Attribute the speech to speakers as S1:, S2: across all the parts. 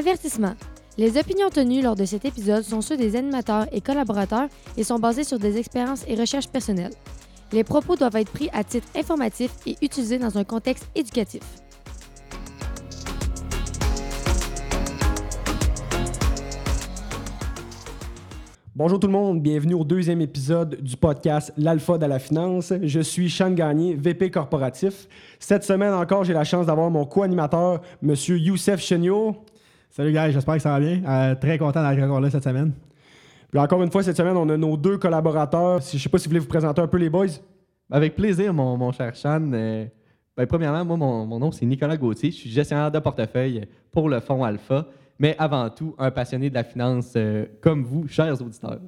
S1: Avertissement. Les opinions tenues lors de cet épisode sont ceux des animateurs et collaborateurs et sont basées sur des expériences et recherches personnelles. Les propos doivent être pris à titre informatif et utilisés dans un contexte éducatif.
S2: Bonjour tout le monde, bienvenue au deuxième épisode du podcast L'Alpha de la finance. Je suis Sean Gagné, VP corporatif. Cette semaine encore, j'ai la chance d'avoir mon co-animateur, M. Youssef Chenio.
S3: Salut gars, j'espère que ça va bien. Euh, très content d'être encore là cette semaine.
S2: Puis encore une fois, cette semaine, on a nos deux collaborateurs. Je ne sais pas si vous voulez vous présenter un peu les boys.
S4: Avec plaisir, mon, mon cher Sean. Euh, ben, premièrement, moi, mon, mon nom, c'est Nicolas Gauthier. Je suis gestionnaire de portefeuille pour le fonds Alpha, mais avant tout, un passionné de la finance euh, comme vous, chers auditeurs.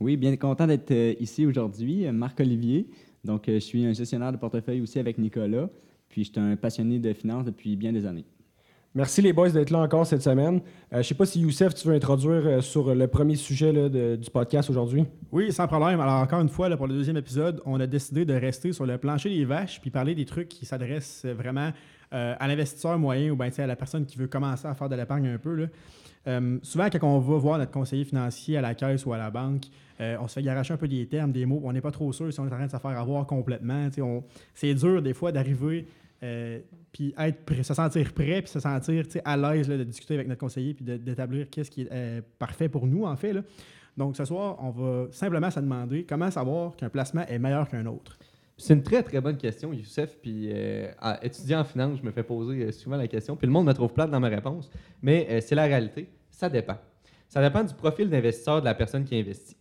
S5: Oui, bien content d'être ici aujourd'hui. Marc-Olivier. Donc, je suis un gestionnaire de portefeuille aussi avec Nicolas. Puis, je suis un passionné de finance depuis bien des années.
S2: Merci les boys d'être là encore cette semaine. Euh, je sais pas si Youssef, tu veux introduire euh, sur le premier sujet du podcast aujourd'hui.
S3: Oui, sans problème. Alors, encore une fois, pour le deuxième épisode, on a décidé de rester sur le plancher des vaches puis parler des trucs qui s'adressent vraiment euh, à l'investisseur moyen ou sais, à la personne qui veut commencer à faire de l'épargne un peu. Euh, souvent, quand on va voir notre conseiller financier à la caisse ou à la banque, euh, on se fait garocher un peu des termes, des mots. On n'est pas trop sûr si on est en train de se faire avoir complètement. C'est dur des fois d'arriver euh, puis être se sentir prêt puis se sentir à l'aise de discuter avec notre conseiller puis d'établir qu'est-ce qui est euh, parfait pour nous en fait. Donc ce soir, on va simplement se demander comment savoir qu'un placement est meilleur qu'un autre.
S4: C'est une très, très bonne question, Youssef. Puis, euh, étudiant en finance, je me fais poser souvent la question. Puis, le monde me trouve plate dans mes réponses. Mais c'est la réalité. Ça dépend. Ça dépend du profil d'investisseur de la personne qui investit.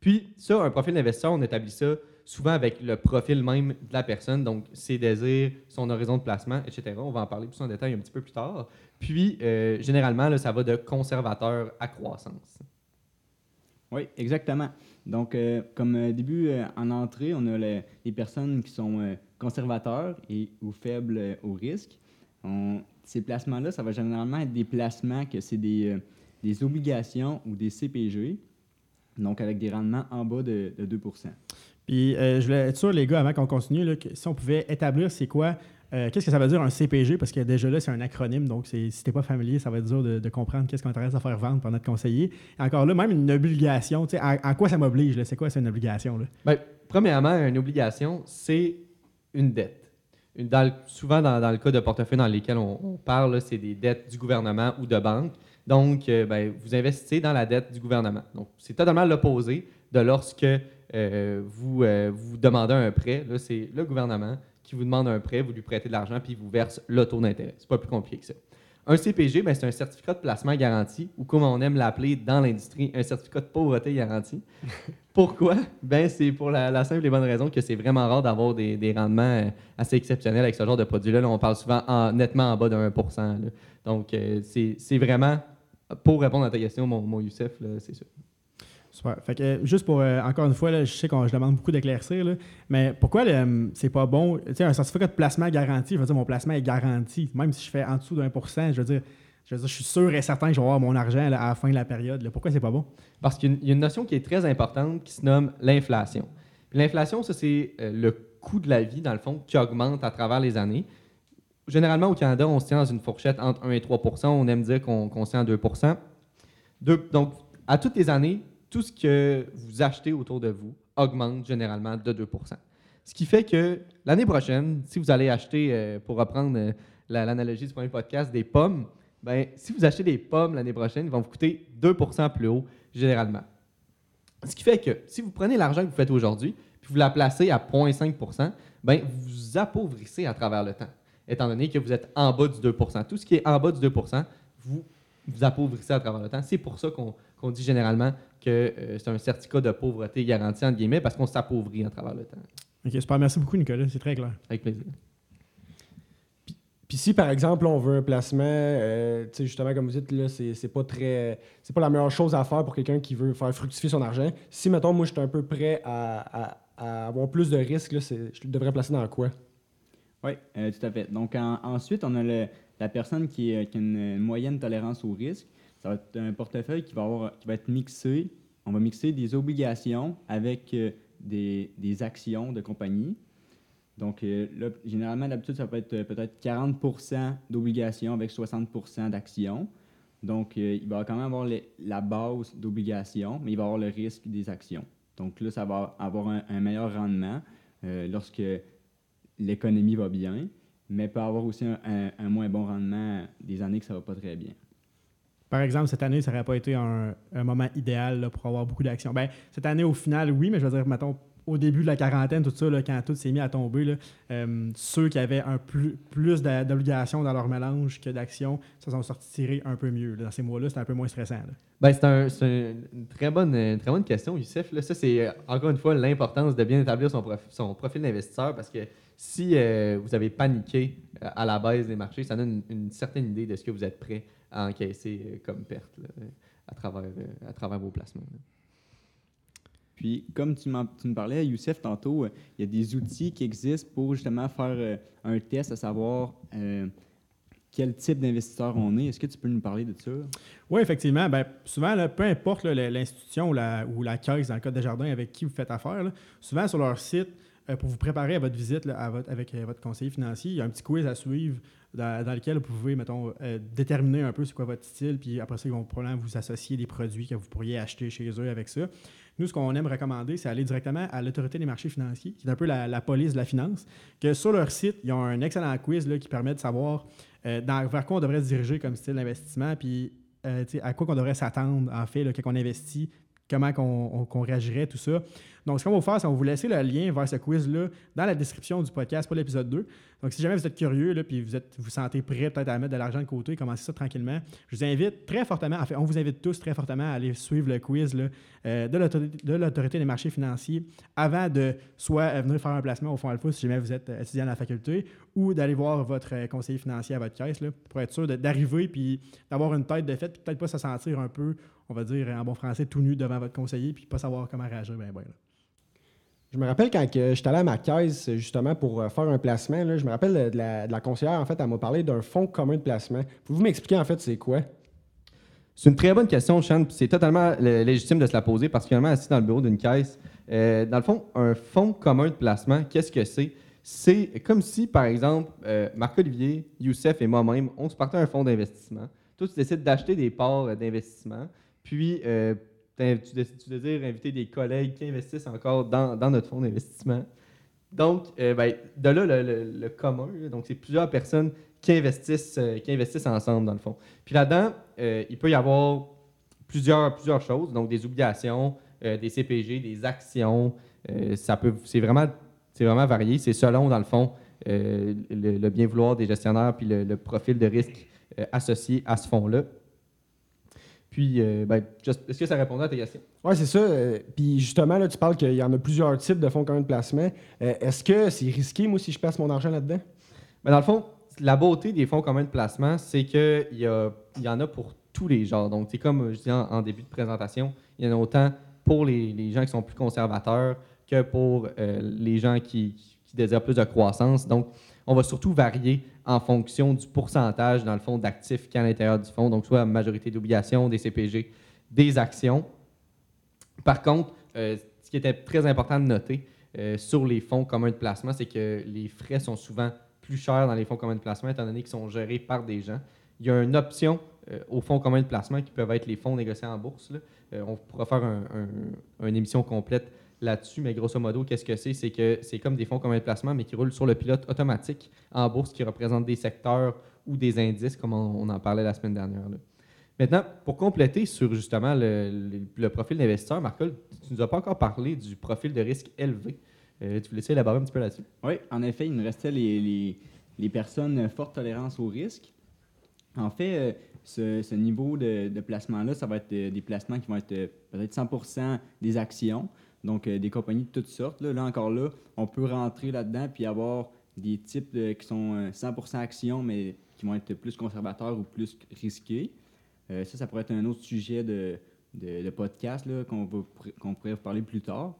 S4: Puis, ça, un profil d'investisseur, on établit ça souvent avec le profil même de la personne, donc ses désirs, son horizon de placement, etc. On va en parler plus en détail un petit peu plus tard. Puis, euh, généralement, là, ça va de conservateur à croissance.
S5: Oui, exactement. Donc, euh, comme euh, début en entrée, on a le- les personnes qui sont conservateurs et ou faibles au risque. Ces placements-là, ça va généralement être des placements que c'est des, des obligations ou des CPG, donc avec des rendements en bas de, de 2
S3: Puis euh, je voulais être sûr, les gars, avant qu'on continue, là, que si on pouvait établir c'est quoi, euh, qu'est-ce que ça veut dire un CPG, parce que déjà là, c'est un acronyme, donc c'est- si t'es pas familier, ça va être dur de, de comprendre qu'est-ce qu'on intéresse à faire vendre par notre conseiller. Et encore là, même une obligation, tu sais, en, en quoi ça m'oblige, là? c'est quoi c'est une obligation? Là?
S4: Ben, premièrement, une obligation, c'est une dette. Une- dans le- souvent, dans, dans le cas de portefeuilles dans lesquels on, on parle, là, c'est des dettes du gouvernement ou de banque. Donc, euh, ben, vous investissez dans la dette du gouvernement. Donc, c'est totalement l'opposé de lorsque euh, vous, euh, vous demandez un prêt. Là, c'est le gouvernement qui vous demande un prêt, vous lui prêtez de l'argent, puis il vous verse le taux d'intérêt. C'est pas plus compliqué que ça. Un CPG, ben, c'est un certificat de placement garanti, ou comme on aime l'appeler dans l'industrie, un certificat de pauvreté garanti. Pourquoi? Ben, c'est pour la, la simple et bonne raison que c'est vraiment rare d'avoir des, des rendements euh, assez exceptionnels avec ce genre de produit-là. Là, on parle souvent en- nettement en bas de 1 là. Donc, euh, c'est vraiment, pour répondre à ta question, mon, mon Youssef, c'est ça.
S3: Fait que, euh, juste pour, euh, encore une fois, là, je sais que je demande beaucoup d'éclaircir, mais pourquoi le, euh, c'est pas bon? Tu un certificat de placement garanti, je veux dire, mon placement est garanti. Même si je fais en dessous pour cent, je veux dire, je veux dire, je suis sûr et certain que je vais avoir mon argent à la fin de la période. Pourquoi c'est pas bon?
S4: Parce qu'il y a une- notion qui est très importante qui se nomme l'inflation. L'inflation, ça, c'est euh, le coût de la vie, dans le fond, qui augmente à travers les années. Généralement, au Canada, on se tient dans une fourchette entre 1 et 3 On aime dire qu'on qu'on se tient à 2 Deux- Donc, à toutes les années, tout ce que vous achetez autour de vous augmente généralement de 2% Ce qui fait que l'année prochaine, si vous allez acheter, euh, pour reprendre euh, la- l'analogie du premier podcast, des pommes, ben, si vous achetez des pommes l'année prochaine, ils vont vous coûter 2% plus haut généralement. Ce qui fait que si vous prenez l'argent que vous faites aujourd'hui, puis vous la placez à 0,5% ben, vous vous appauvrissez à travers le temps, étant donné que vous êtes en bas du 2% Tout ce qui est en bas du 2% vous vous appauvrissez à travers le temps. C'est pour ça qu'on dit généralement que euh, c'est un certificat de pauvreté garanti, entre guillemets, parce qu'on s'appauvrit à travers le temps.
S3: Ok, super. Merci beaucoup, Nicolas. C'est très clair.
S4: Avec plaisir.
S2: Puis si par exemple on veut un placement, euh, tu sais, justement comme vous dites, là, c'est c'est pas très. C'est pas la meilleure chose à faire pour quelqu'un qui veut faire fructifier son argent. Si mettons moi je suis un peu prêt à, à- à avoir plus de risques, là, c'est- je devrais placer dans quoi?
S5: Oui, euh, tout à fait. Donc, en- ensuite, on a le- la personne qui, a une moyenne tolérance au risque. Ça va être un portefeuille qui va, être mixé. On va mixer des obligations avec euh, des, actions de compagnie. Donc, euh, là, généralement, d'habitude, ça peut être euh, peut-être 40% d'obligations avec 60% d'actions. Donc, il va quand même avoir la base d'obligations, mais il va avoir le risque des actions. Donc là, ça va avoir un, meilleur rendement lorsque l'économie va bien, mais peut avoir aussi un, un- moins bon rendement des années que ça va pas très bien.
S3: Par exemple, cette année, ça n'aurait pas été un, moment idéal pour avoir beaucoup d'actions. Ben, cette année, au final, oui, mais je veux dire, mettons, au début de la quarantaine, tout ça, quand tout s'est mis à tomber, euh, ceux qui avaient un plus, plus d'obligations dans leur mélange que d'actions, se sont sortis tirer un peu mieux. Dans ces mois-là, c'était un peu moins stressant.
S4: Ben, c'est un- c'est une très bonne, très bonne question, Youssef. Ça, c'est euh, encore une fois l'importance de bien établir son, prof- son profil d'investisseur parce que si euh, vous avez paniqué à la baisse des marchés, ça donne une certaine idée de ce que vous êtes prêt à encaisser euh, comme perte là, à, travers, euh, à travers vos placements. là.
S5: Puis, comme tu, m'en- tu me parlais, Youssef, tantôt, euh, il y a des outils qui existent pour justement faire euh, un test à savoir euh, quel type d'investisseur on est. Est-ce que tu peux nous parler de ça?
S3: Oui, effectivement. Ben, souvent, là, peu importe l'institution ou la, ou la caisse, dans le cas de Jardin, avec qui vous faites affaire, là, souvent sur leur site, euh, pour vous préparer à votre visite avec euh, votre conseiller financier, il y a un petit quiz à suivre dans, lequel vous pouvez, mettons, euh, déterminer un peu c'est quoi votre style, puis après ça, ils vont probablement vous associer des produits que vous pourriez acheter chez eux avec ça. Nous, ce qu'on aime recommander, c'est aller directement à l'autorité des marchés financiers, qui est un peu la, police de la finance, que sur leur site, ils ont un excellent quiz qui permet de savoir vers quoi on devrait se diriger comme style d'investissement, puis à quoi qu'on devrait s'attendre, en fait, là, quand on investit, comment on- qu'on réagirait, tout ça. Donc, ce qu'on va faire, c'est qu'on va vous laisser le lien vers ce quiz-là dans la description du podcast pour l'épisode 2. Donc, si jamais vous êtes curieux, là, puis vous êtes, vous sentez prêt peut-être à mettre de l'argent de côté, commencez ça tranquillement, je vous invite très fortement, on vous invite tous très fortement à aller suivre le quiz euh, de l'autorité- de l'autorité des marchés financiers avant de soit euh, venir faire un placement au Fonds Alpha si jamais vous êtes euh, étudiant à la faculté ou d'aller voir votre conseiller financier à votre caisse pour être sûr d'arriver puis d'avoir une tête de fait, puis peut-être pas se sentir un peu, on va dire en bon français, tout nu devant votre conseiller puis pas savoir comment réagir. Ben, ben, là.
S2: Je me rappelle quand que j'étais allé à ma caisse justement pour euh, faire un placement, je me rappelle de la, conseillère, en fait, elle m'a parlé d'un fonds commun de placement. Pouvez-vous m'expliquer en fait c'est quoi?
S4: C'est une très bonne question, Sean. C'est totalement légitime de se la poser, particulièrement assis dans le bureau d'une caisse. Euh, dans le fond, un fonds commun de placement, qu'est-ce que c'est? C'est comme si, par exemple, euh, Marc-Olivier, Youssef et moi-même, on se partait un fonds d'investissement. Toi, tu décides d'acheter des parts d'investissement, puis tu, désires inviter des collègues qui investissent encore dans, notre fonds d'investissement. Donc, euh, ben, de là, le, commun, donc c'est plusieurs personnes qui investissent, euh, qui investissent ensemble, dans le fond. Puis là-dedans, euh, il peut y avoir plusieurs, plusieurs choses, donc des obligations, des CPG, des actions. ça peut, c'est vraiment, c'est vraiment varié. C'est selon, dans le fond, le, le bien vouloir des gestionnaires puis le, profil de risque associé à ce fonds-là. Puis, euh, ben, est-ce que ça répondait à tes questions?
S2: Oui, c'est ça. euh, Puis justement, là, tu parles qu'il y en a plusieurs types de fonds communs de placement. Euh, Est-ce que c'est risqué, moi, si je place mon argent là-dedans?
S4: Mais dans le fond, la beauté des fonds communs de placement, c'est qu'il y, a- y en a pour tous les genres. Donc, c'est comme je disais en, en début de présentation, il y en a autant pour les, les gens qui sont plus conservateurs que pour les gens qui, qui désirent plus de croissance. Donc, on va surtout varier en fonction du pourcentage, dans le fond, d'actifs qu'il y a à l'intérieur du fonds. Donc, soit majorité d'obligations, des CPG, des actions. Par contre, euh, ce qui était très important de noter euh, sur les fonds communs de placement, c'est que les frais sont souvent plus chers dans les fonds communs de placement, étant donné qu'ils sont gérés par des gens. Il y a une option euh, aux fonds communs de placement qui peuvent être les fonds négociés en bourse. Euh, on pourra faire un- un- une émission complète là-dessus, mais grosso modo, qu'est-ce que c'est? C'est que c'est comme des fonds communs de placement, mais qui roulent sur le pilote automatique en bourse, qui représentent des secteurs ou des indices, comme on, en parlait la semaine dernière. Maintenant, pour compléter sur justement le, profil d'investisseur, Marcol, tu nous as pas encore parlé du profil de risque élevé. Euh, tu veux laisser élaborer un petit peu là-dessus?
S5: Oui, en effet, il nous restait les, les, personnes à forte tolérance au risque. En fait, euh, ce, niveau de, placement-là, ça va être euh, des placements qui vont être euh, peut-être 100 des actions, donc euh, des compagnies de toutes sortes. Là, encore là, on peut rentrer là-dedans puis avoir des types qui sont euh, 100% actions, mais qui vont être plus conservateurs ou plus risqués. Euh, ça, ça pourrait être un autre sujet de, de, podcast qu'on qu'on pourrait vous parler plus tard.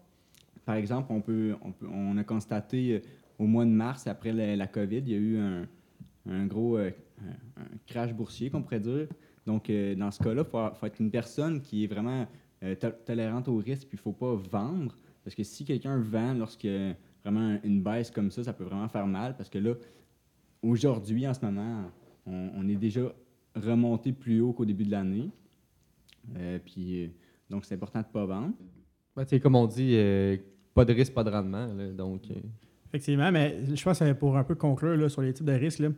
S5: Par exemple, on, peut, on, a constaté euh, au mois de mars, après la, COVID, il y a eu un, un gros euh, crash boursier, qu'on pourrait dire. Donc, euh, dans ce cas-là, il faut, faut être une personne qui est vraiment euh, to- tolérante au risque, puis il ne faut pas vendre. Parce que si quelqu'un vend lorsque vraiment une baisse comme ça, ça peut vraiment faire mal parce que là, aujourd'hui, en ce moment, on, on est déjà remonté plus haut qu'au début de l'année. Euh, puis, euh, donc, c'est important de ne pas vendre.
S4: Ben, comme on dit, euh, pas de risque, pas de rendement. là, donc, euh,
S3: Effectivement, mais je pense que pour un peu conclure là, sur les types de risques, là,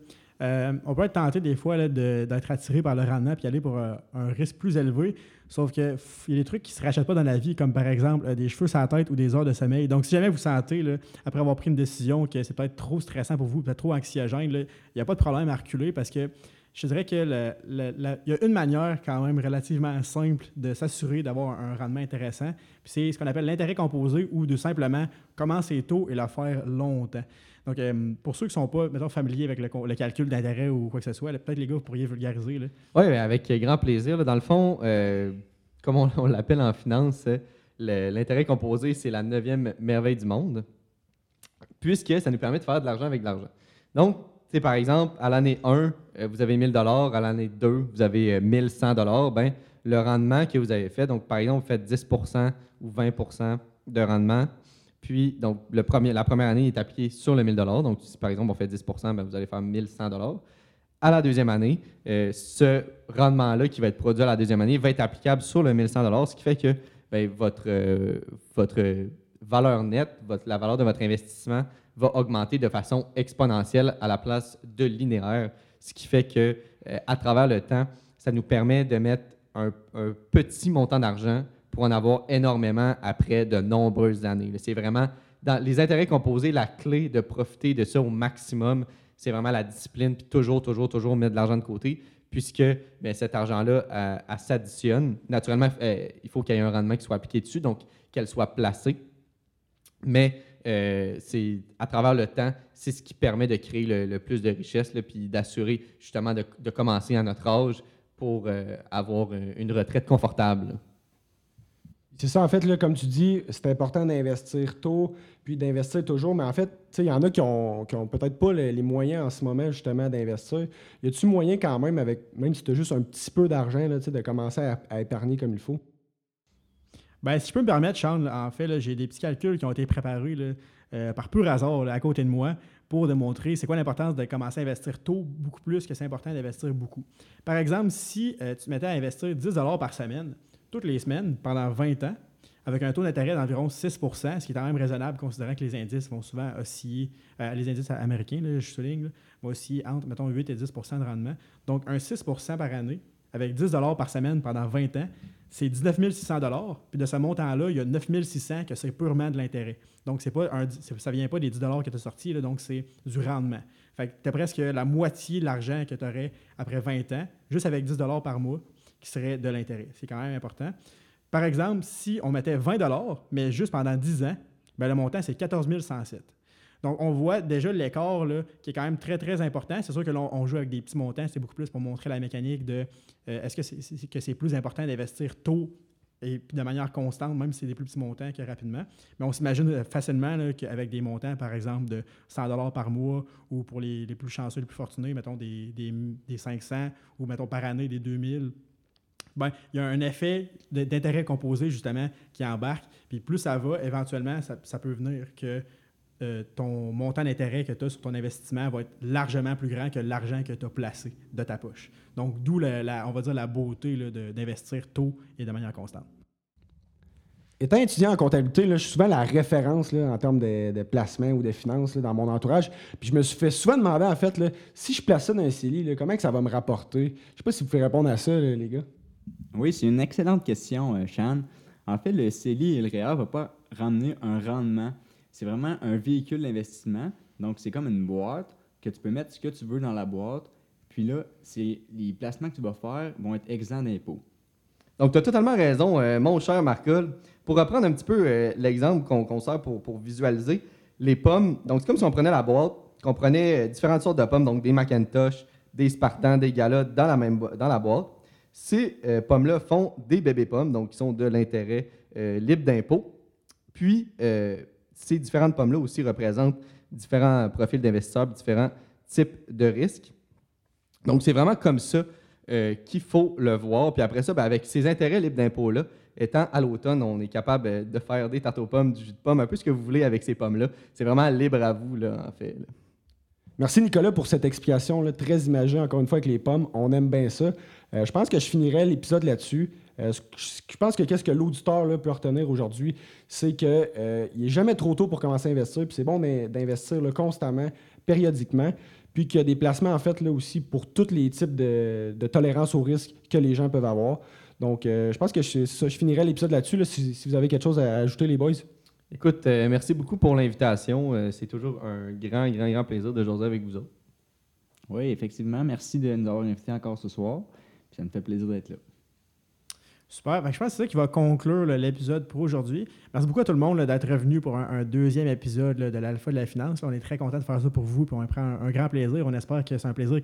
S3: euh, on peut être tenté des fois de- d'être attiré par le rendement puis aller pour euh, un risque plus élevé. Sauf que f- il y a des trucs qui ne se rachètent pas dans la vie, comme par exemple euh, des cheveux la tête ou des heures de sommeil. Donc, si jamais vous sentez, après avoir pris une décision, que c'est peut-être trop stressant pour vous, peut-être trop anxiogène, il n'y a pas de problème à reculer parce que je dirais que il y a une manière quand même relativement simple de s'assurer d'avoir un rendement intéressant. Puis c'est ce qu'on appelle l'intérêt composé ou de simplement commencer tôt et le faire longtemps. Donc, euh, pour ceux qui ne sont pas, mettons, familiers avec le, calcul d'intérêt ou quoi que ce soit, peut-être les gars, vous pourriez vulgariser.
S4: Oui, avec grand plaisir. Dans le fond, euh, comme on, on l'appelle en finance, l'intérêt composé, c'est la neuvième merveille du monde, puisque ça nous permet de faire de l'argent avec de l'argent. Donc, par exemple, à l'année 1, euh, vous avez 1000 à l'année 2, vous avez euh, 1100 ben, le rendement que vous avez fait, donc par exemple, vous faites 10% ou 20% de rendement, puis donc le premier, la première année est appliquée sur le 1000 donc si par exemple on fait 10% ben, vous allez faire 1100 à la deuxième année, euh, ce rendement-là qui va être produit à la deuxième année va être applicable sur le 1100 ce qui fait que ben, votre, votre valeur nette, votre- la valeur de votre investissement va augmenter de façon exponentielle à la place de linéaire, ce qui fait que euh, à travers le temps, ça nous permet de mettre un, petit montant d'argent pour en avoir énormément après de nombreuses années. C'est vraiment dans les intérêts composés, la clé de profiter de ça au maximum, c'est vraiment la discipline, puis toujours, toujours, toujours mettre de l'argent de côté, puisque ben, cet argent-là, euh, s'additionne. Naturellement, euh, il faut qu'il y ait un rendement qui soit appliqué dessus, donc qu'elle soit placée. Mais euh, c'est à travers le temps, c'est ce qui permet de créer le, plus de richesse, puis d'assurer justement de, commencer à notre âge pour euh, avoir une, retraite confortable.
S2: C'est ça, en fait, comme tu dis, c'est important d'investir tôt, puis d'investir toujours. Mais en fait, il y en a qui ont, qui ont peut-être pas le- les moyens en ce moment, justement, d'investir. Y a-tu moyen quand même, avec même si tu as juste un petit peu d'argent, de commencer à épargner comme il faut?
S3: Ben, si je peux me permettre, Charles, en fait, j'ai des petits calculs qui ont été préparés euh, par pur hasard à côté de moi pour démontrer c'est quoi l'importance de commencer à investir tôt beaucoup plus que c'est important d'investir beaucoup. Par exemple, si euh, tu te mettais à investir 10 par semaine, toutes les semaines, pendant 20 ans, avec un taux d'intérêt d'environ 6% ce qui est quand même raisonnable considérant que les indices vont souvent osciller, euh, les indices américains, je souligne, vont osciller entre, mettons, 8 et 10% de rendement. Donc, un 6% par année, avec 10 par semaine pendant 20 ans, c'est 19 600 Puis de ce montant-là, il y a 9 600 que c'est purement de l'intérêt. Donc, c'est pas un, ça vient pas des 10 que tu as sortis, donc c'est du rendement. Fait que tu as presque la moitié de l'argent que tu aurais après 20 ans, juste avec 10 par mois, qui serait de l'intérêt. C'est quand même important. Par exemple, si on mettait 20 mais juste pendant 10 ans, ben le montant, c'est 14 107. Donc, on voit déjà l'écart qui est quand même très, très important. C'est sûr que là, joue avec des petits montants. C'est beaucoup plus pour montrer la mécanique de euh, est-ce que c'est que plus important d'investir tôt et de manière constante, même si c'est des plus petits montants que rapidement. Mais on s'imagine euh, facilement qu'avec des montants, par exemple, de 100 par mois ou pour les, plus chanceux, les plus fortunés, mettons des, des, des 500 ou mettons par année des 2000, ben, il y a un effet d'intérêt composé, justement, qui embarque. Puis plus ça va, éventuellement, ça peut venir que euh, ton montant d'intérêt que tu as sur ton investissement va être largement plus grand que l'argent que tu as placé de ta poche. Donc, d'où, la, la- on va dire, la beauté là, de- d'investir tôt et de manière constante.
S2: Étant étudiant en comptabilité, là, je suis souvent la référence là, en termes de, de placement ou de finances là, dans mon entourage. Puis je me suis fait souvent demander, en fait, là, si je place ça dans un CELI, là, comment que ça va me rapporter? Je sais pas si vous pouvez répondre à ça, là, les gars.
S5: Oui, c'est une excellente question, euh, Shan. En fait, le CELI et le REER ne vont pas ramener un rendement. C'est vraiment un véhicule d'investissement. Donc, c'est comme une boîte que tu peux mettre ce que tu veux dans la boîte. Puis là, c'est les placements que tu vas faire vont être exempts d'impôts.
S4: Donc, tu as totalement raison, euh, mon cher Marcol. Pour reprendre un petit peu euh, l'exemple qu'on sert pour, pour visualiser, les pommes, donc c'est comme si on prenait la boîte, qu'on prenait euh, différentes sortes de pommes, donc des Macintosh, des Spartans, des Galas dans la, même, dans la boîte. Ces pommes-là font des bébés pommes, donc qui sont de l'intérêt libre d'impôt. Puis, ces différentes pommes-là aussi représentent différents profils d'investisseurs, différents types de risques. Donc, c'est vraiment comme ça euh, qu'il faut le voir. Puis après ça, ben, avec ces intérêts libres d'impôt-là, étant à l'automne, on est capable euh, de faire des tartes aux pommes, du jus de pomme, un peu ce que vous voulez avec ces pommes-là. C'est vraiment libre à vous, là, en fait. là.
S2: Merci Nicolas pour cette explication là, très imagée, encore une fois, avec les pommes. On aime bien ça. Euh, je pense que je finirai l'épisode là-dessus. Euh, je pense que qu'est-ce que l'auditeur peut retenir aujourd'hui, c'est qu'il n'est jamais trop tôt pour commencer à investir. Puis c'est bon d'in- d'investir constamment, périodiquement. Puis qu'il y a des placements, en fait, là aussi, pour tous les types de, de tolérance au risque que les gens peuvent avoir. Donc, euh, je pense que je, ça, je finirai l'épisode là-dessus. là, si, si vous avez quelque chose à ajouter, les boys.
S4: Écoute, euh, merci beaucoup pour l'invitation. Euh, c'est toujours un grand, grand, grand plaisir de jaser avec vous autres.
S5: Oui, effectivement. Merci de nous avoir invités encore ce soir. Ça me fait plaisir d'être là.
S3: Super. Que je pense que c'est ça qui va conclure l'épisode pour aujourd'hui. Merci beaucoup à tout le monde d'être revenu pour un, deuxième épisode de l'Alpha de la Finance. On est très content de faire ça pour vous, on prend un, un grand plaisir. On espère que c'est un plaisir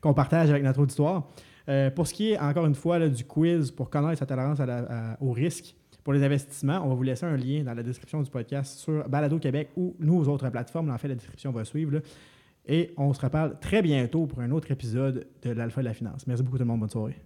S3: qu'on partage avec notre auditoire. Euh, pour ce qui est, encore une fois, du quiz pour connaître sa tolérance au risque pour les investissements, on va vous laisser un lien dans la description du podcast sur Balado Québec ou nos autres plateformes. En fait, la description va suivre. Et on se reparle très bientôt pour un autre épisode de l'Alpha de la Finance. Merci beaucoup tout le monde. Bonne soirée.